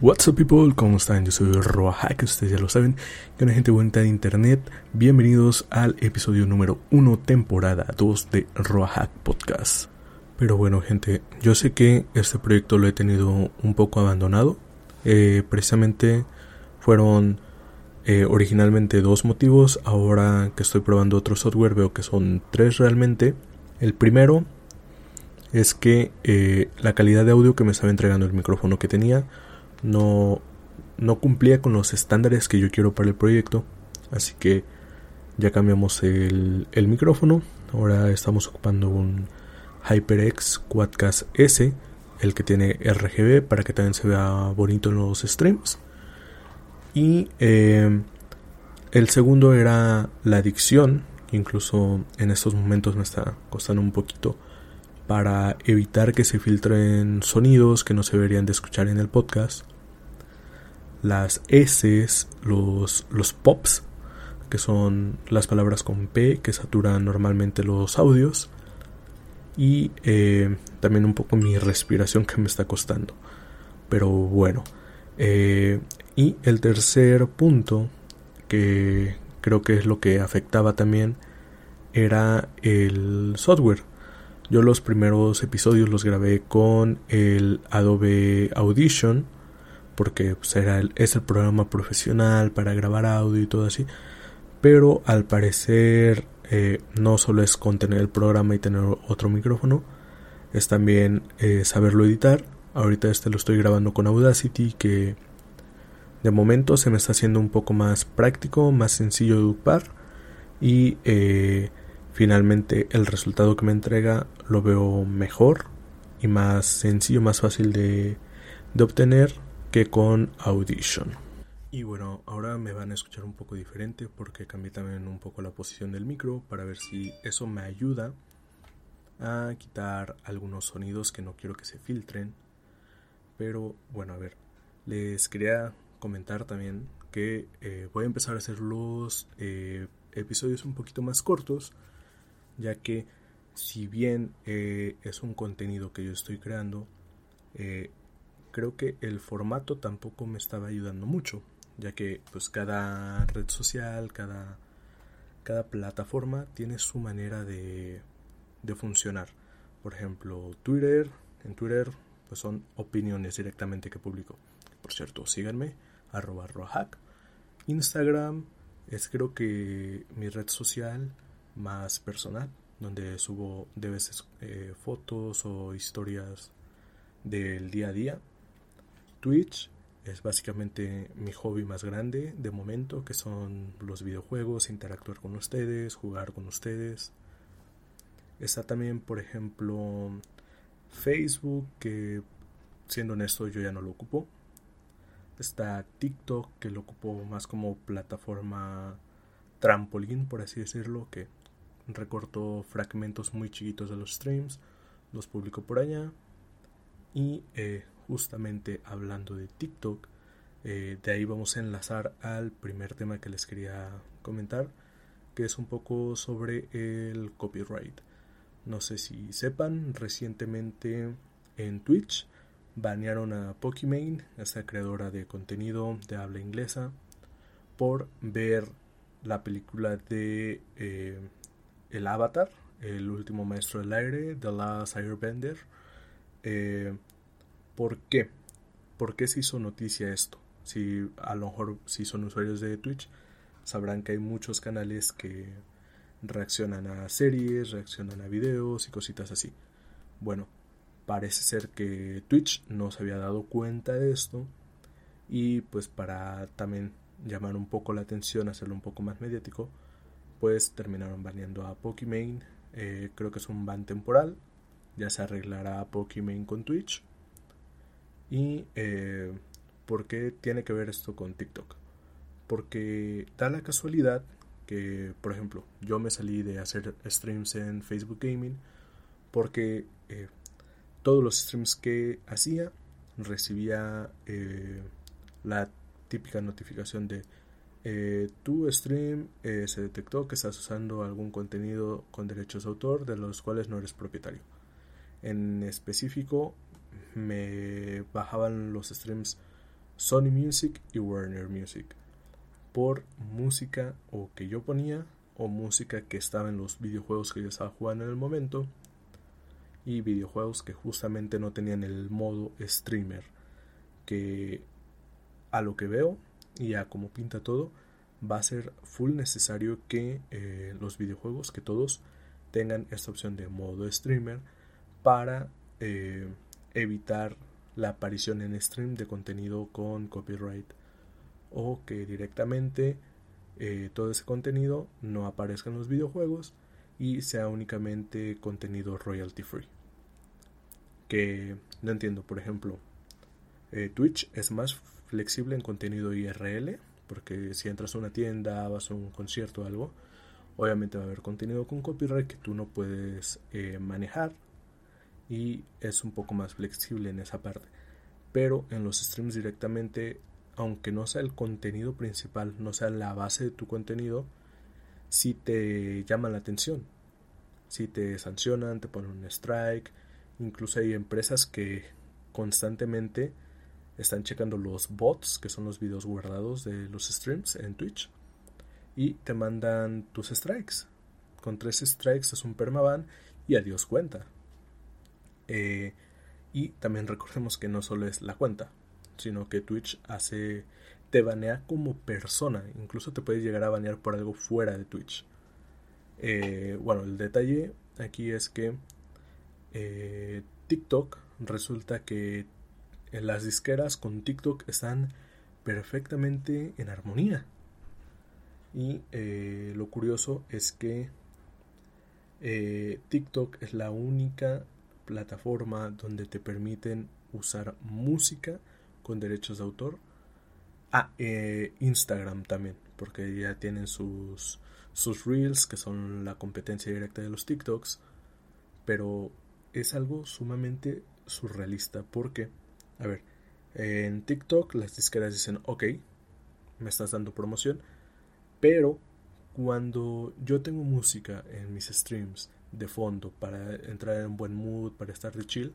What's up people, ¿cómo están? Yo soy Roahack, ustedes ya lo saben, que una gente buena de internet. Bienvenidos al episodio número 1, temporada 2 de Roahack Podcast. Pero bueno gente, yo sé que este proyecto lo he tenido un poco abandonado. Eh, precisamente fueron eh, originalmente dos motivos, ahora que estoy probando otro software veo que son tres realmente. El primero es que eh, la calidad de audio que me estaba entregando el micrófono que tenía no, no cumplía con los estándares que yo quiero para el proyecto. Así que ya cambiamos el, el micrófono. Ahora estamos ocupando un HyperX Quadcast S, el que tiene RGB para que también se vea bonito en los streams. Y eh, el segundo era la dicción, incluso en estos momentos me está costando un poquito para evitar que se filtren sonidos que no se deberían de escuchar en el podcast. Las S, los, los pops, que son las palabras con P que saturan normalmente los audios. Y eh, también un poco mi respiración que me está costando. Pero bueno. Eh, y el tercer punto, que creo que es lo que afectaba también, era el software yo los primeros episodios los grabé con el Adobe Audition porque pues, el, es el programa profesional para grabar audio y todo así. Pero al parecer eh, no solo es con tener el programa y tener otro micrófono, es también eh, saberlo editar. Ahorita este lo estoy grabando con Audacity que de momento se me está haciendo un poco más práctico, más sencillo de ocupar y eh, finalmente el resultado que me entrega lo veo mejor y más sencillo, más fácil de, de obtener que con Audition. Y bueno, ahora me van a escuchar un poco diferente porque cambié también un poco la posición del micro para ver si eso me ayuda a quitar algunos sonidos que no quiero que se filtren. Pero bueno, a ver, les quería comentar también que eh, voy a empezar a hacer los eh, episodios un poquito más cortos ya que si bien eh, es un contenido que yo estoy creando, eh, creo que el formato tampoco me estaba ayudando mucho, ya que pues cada red social, cada, cada plataforma tiene su manera de, de funcionar. Por ejemplo, Twitter, en Twitter pues son opiniones directamente que publico. Por cierto, síganme, arroba rohack. Instagram es creo que mi red social más personal, donde subo de veces eh, fotos o historias del día a día. Twitch es básicamente mi hobby más grande de momento, que son los videojuegos, interactuar con ustedes, jugar con ustedes. Está también, por ejemplo, Facebook, que siendo honesto yo ya no lo ocupo. Está TikTok, que lo ocupo más como plataforma trampolín, por así decirlo, que recorto fragmentos muy chiquitos de los streams, los publico por allá. Y eh, justamente hablando de TikTok, eh, de ahí vamos a enlazar al primer tema que les quería comentar, que es un poco sobre el copyright. No sé si sepan, recientemente en Twitch banearon a Pokimane, esta creadora de contenido de habla inglesa, por ver la película de eh, el Avatar, el último maestro del aire, The Last Airbender. Eh, ¿Por qué? ¿Por qué se hizo noticia esto? Si a lo mejor si son usuarios de Twitch sabrán que hay muchos canales que reaccionan a series, reaccionan a videos y cositas así. Bueno, parece ser que Twitch no se había dado cuenta de esto y pues para también llamar un poco la atención, hacerlo un poco más mediático, pues terminaron baneando a Pokimane. Eh, creo que es un ban temporal. Ya se arreglará Pokimane con Twitch. ¿Y eh, por qué tiene que ver esto con TikTok? Porque da la casualidad que, por ejemplo, yo me salí de hacer streams en Facebook Gaming porque eh, todos los streams que hacía recibía la típica notificación de eh, tu stream eh, se detectó que estás usando algún contenido con derechos de autor de los cuales no eres propietario. En específico, me bajaban los streams Sony Music y Warner Music por música o que yo ponía o música que estaba en los videojuegos que yo estaba jugando en el momento y videojuegos que justamente no tenían el modo streamer que a lo que veo y a como pinta todo va a ser full necesario que eh, los videojuegos que todos tengan esta opción de modo streamer para eh, evitar la aparición en stream de contenido con copyright o que directamente eh, todo ese contenido no aparezca en los videojuegos y sea únicamente contenido royalty free. Que no entiendo por ejemplo Twitch es más flexible en contenido IRL porque si entras a una tienda vas a un concierto o algo obviamente va a haber contenido con copyright que tú no puedes manejar y es un poco más flexible en esa parte. Pero en los streams directamente, aunque no sea el contenido principal, no sea la base de tu contenido, si te llama la atención. Si te sancionan, te ponen un strike. Incluso hay empresas que constantemente están checando los bots, que son los videos guardados de los streams en Twitch, y te mandan tus strikes. Con tres strikes es un permaban y adiós cuenta. Eh, y también recordemos que no solo es la cuenta, sino que Twitch hace te banea como persona, incluso te puedes llegar a banear por algo fuera de Twitch. Eh, bueno, el detalle aquí es que eh, TikTok resulta que las disqueras con TikTok están perfectamente en armonía. Y lo curioso es que TikTok es la única plataforma donde te permiten usar música con derechos de autor. Ah, eh, Instagram también, porque ya tienen sus, sus reels, que son la competencia directa de los TikToks. Pero es algo sumamente surrealista, porque, a ver, en TikTok las disqueras dicen, ok, me estás dando promoción, pero cuando yo tengo música en mis streams de fondo para entrar en buen mood, para estar de chill,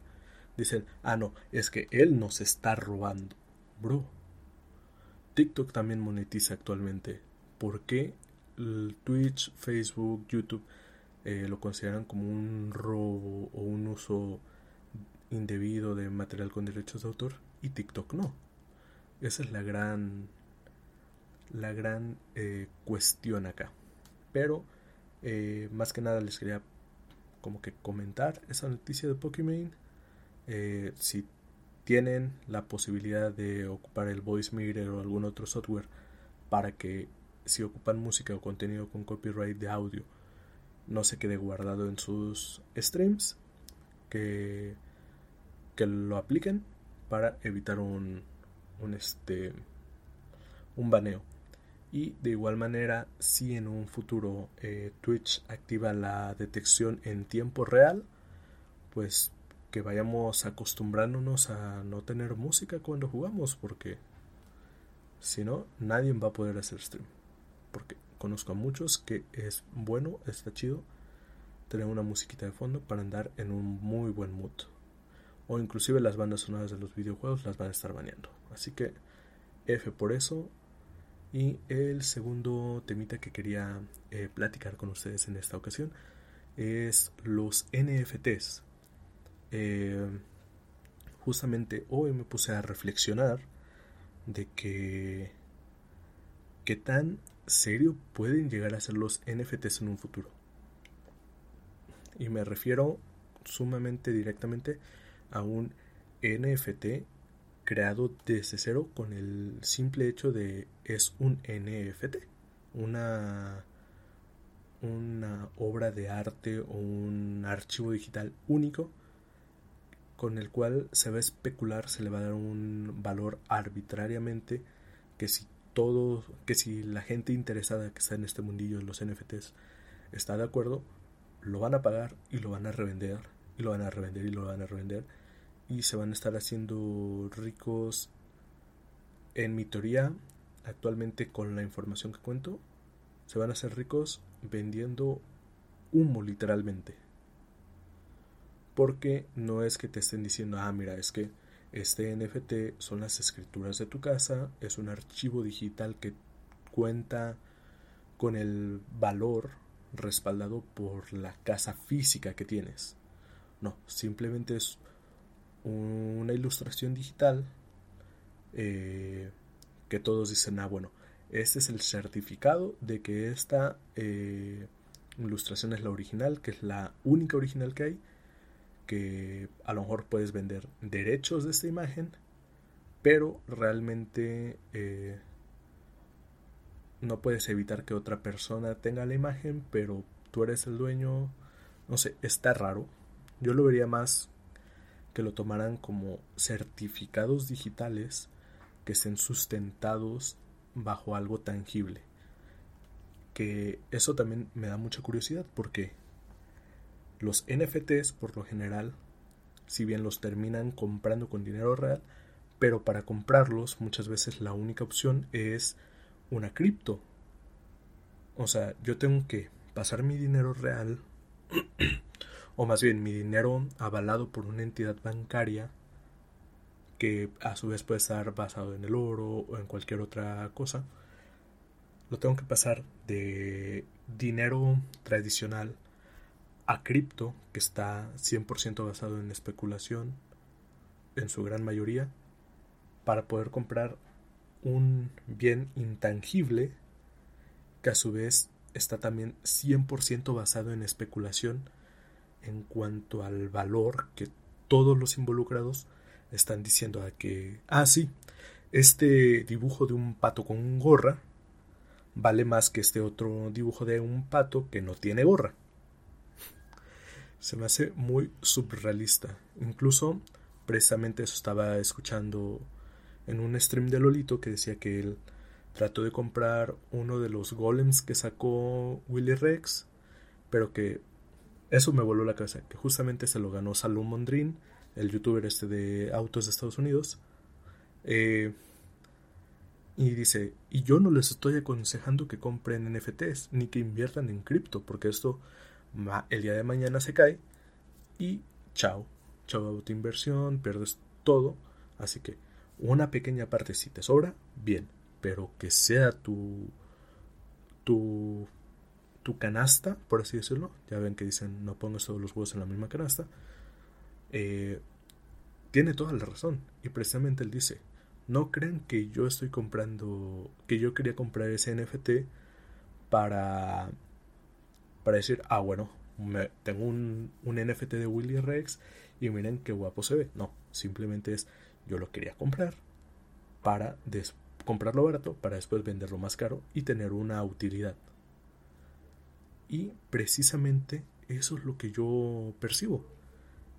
dicen, ah, no, es que él nos está robando. Bro, TikTok también monetiza actualmente. ¿Por qué Twitch, Facebook, YouTube eh, lo consideran como un robo o un uso indebido de material con derechos de autor y TikTok no? Esa es la gran la gran eh, cuestión acá. Pero eh, más que nada les quería como que comentar esa noticia de Pokémon. Eh, si tienen la posibilidad de ocupar el Voice Mirror o algún otro software para que si ocupan música o contenido con copyright de audio no se quede guardado en sus streams, que, que lo apliquen para evitar un, un, este, un baneo. Y de igual manera, si en un futuro eh, Twitch activa la detección en tiempo real, pues que vayamos acostumbrándonos a no tener música cuando jugamos, porque si no, nadie va a poder hacer stream. Porque conozco a muchos que es bueno, está chido tener una musiquita de fondo para andar en un muy buen mood. O inclusive las bandas sonoras de los videojuegos las van a estar baneando. Así que F por eso, y el segundo temita que quería eh, platicar con ustedes en esta ocasión es los NFTs. Eh, justamente hoy me puse a reflexionar de que qué tan serio pueden llegar a ser los NFTs en un futuro. Y me refiero sumamente directamente a un NFT creado desde cero con el simple hecho de es un NFT, una, una obra de arte o un archivo digital único con el cual se va a especular, se le va a dar un valor arbitrariamente que si todo, que si la gente interesada que está en este mundillo de los NFTs está de acuerdo, lo van a pagar y lo van a revender y lo van a revender y lo van a revender y se van a estar haciendo ricos en mi teoría actualmente con la información que cuento se van a hacer ricos vendiendo humo literalmente porque no es que te estén diciendo ah mira es que Este NFT son las escrituras de tu casa, es un archivo digital que cuenta con el valor respaldado por la casa física que tienes. No, simplemente es una ilustración digital eh, que todos dicen, ah, bueno, este es el certificado de que esta eh, ilustración es la original, que es la única original que hay que a lo mejor puedes vender derechos de esta imagen, pero realmente eh, no puedes evitar que otra persona tenga la imagen, pero tú eres el dueño. No sé, está raro. Yo lo vería más que lo tomaran como certificados digitales que estén sustentados bajo algo tangible. Que eso también me da mucha curiosidad porque los NFTs, por lo general, si bien los terminan comprando con dinero real, pero para comprarlos muchas veces la única opción es una cripto. O sea, yo tengo que pasar mi dinero real, o más bien mi dinero avalado por una entidad bancaria, que a su vez puede estar basado en el oro o en cualquier otra cosa, lo tengo que pasar de dinero tradicional a cripto, que está 100% basado en especulación, en su gran mayoría, para poder comprar un bien intangible que a su vez está también 100% basado en especulación en cuanto al valor que todos los involucrados están diciendo a que, ah, sí, este dibujo de un pato con gorra vale más que este otro dibujo de un pato que no tiene gorra se me hace muy surrealista. Incluso, precisamente eso estaba escuchando en un stream de Lolito que decía que él trató de comprar uno de los golems que sacó Willy Rex, pero que eso me voló la cabeza, que justamente se lo ganó Salomon Mondrin, el youtuber este de autos de Estados Unidos. Eh, y dice, y yo no les estoy aconsejando que compren NFTs ni que inviertan en cripto, porque esto el día de mañana se cae y chao, chao tu inversión, pierdes todo. Así que una pequeña parte si te sobra, bien, pero que sea tu, tu, tu canasta, por así decirlo. Ya ven que dicen no pongas todos los huevos en la misma canasta. Eh, tiene toda la razón. Y precisamente él dice, no crean que yo estoy comprando, que yo quería comprar ese NFT para para decir, ah, bueno, tengo un, NFT de Willy Rex y miren qué guapo se ve. No, simplemente es, yo lo quería comprar para comprarlo barato para después venderlo más caro y tener una utilidad. Y precisamente eso es lo que yo percibo.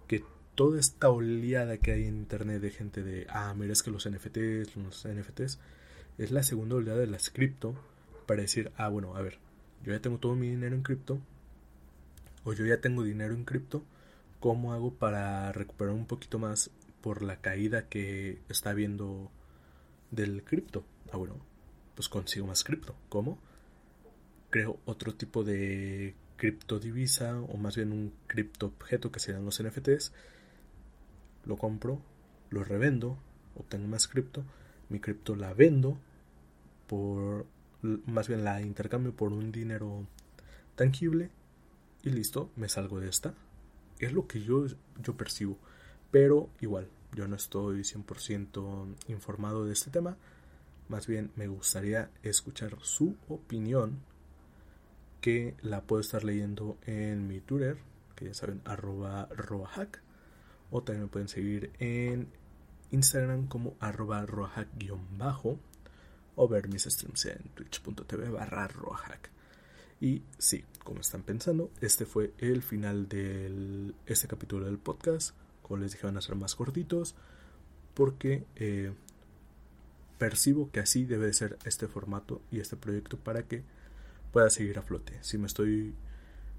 Que toda esta oleada que hay en internet de gente de, ah, mira, es que los NFTs, los NFTs, es la segunda oleada de las cripto para decir, ah, bueno, a ver, yo ya tengo todo mi dinero en cripto, o yo ya tengo dinero en cripto, ¿cómo hago para recuperar un poquito más por la caída que está habiendo del cripto? Ah, bueno, pues consigo más cripto. ¿Cómo? Creo otro tipo de criptodivisa o más bien un cripto objeto que serían los NFTs. Lo compro, lo revendo, obtengo más cripto, mi cripto la vendo por más bien la intercambio por un dinero tangible y listo, me salgo de esta. Es lo que yo, yo percibo. Pero igual, yo no estoy 100% informado de este tema. Más bien me gustaría escuchar su opinión que la puedo estar leyendo en mi Twitter, que ya saben, arroba roahack. O también me pueden seguir en Instagram como arroba roahack-bajo o ver mis streams en twitch.tv barra rohack. Y sí, como están pensando, este fue el final de este capítulo del podcast. Como les dije, van a ser más cortitos porque eh, percibo que así debe ser este formato y este proyecto para que pueda seguir a flote. Si me estoy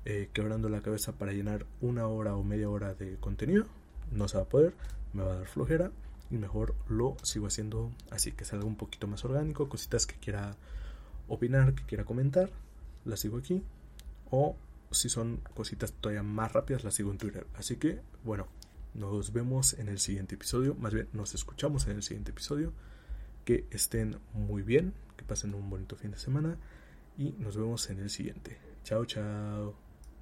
eh, quebrando la cabeza para llenar una hora o media hora de contenido, no se va a poder, me va a dar flojera y mejor lo sigo haciendo así, que salga un poquito más orgánico, cositas que quiera opinar, que quiera comentar, las sigo aquí, o si son cositas todavía más rápidas, las sigo en Twitter. Así que, bueno, nos vemos en el siguiente episodio, más bien nos escuchamos en el siguiente episodio. Que estén muy bien, que pasen un bonito fin de semana y nos vemos en el siguiente. Chao, chao.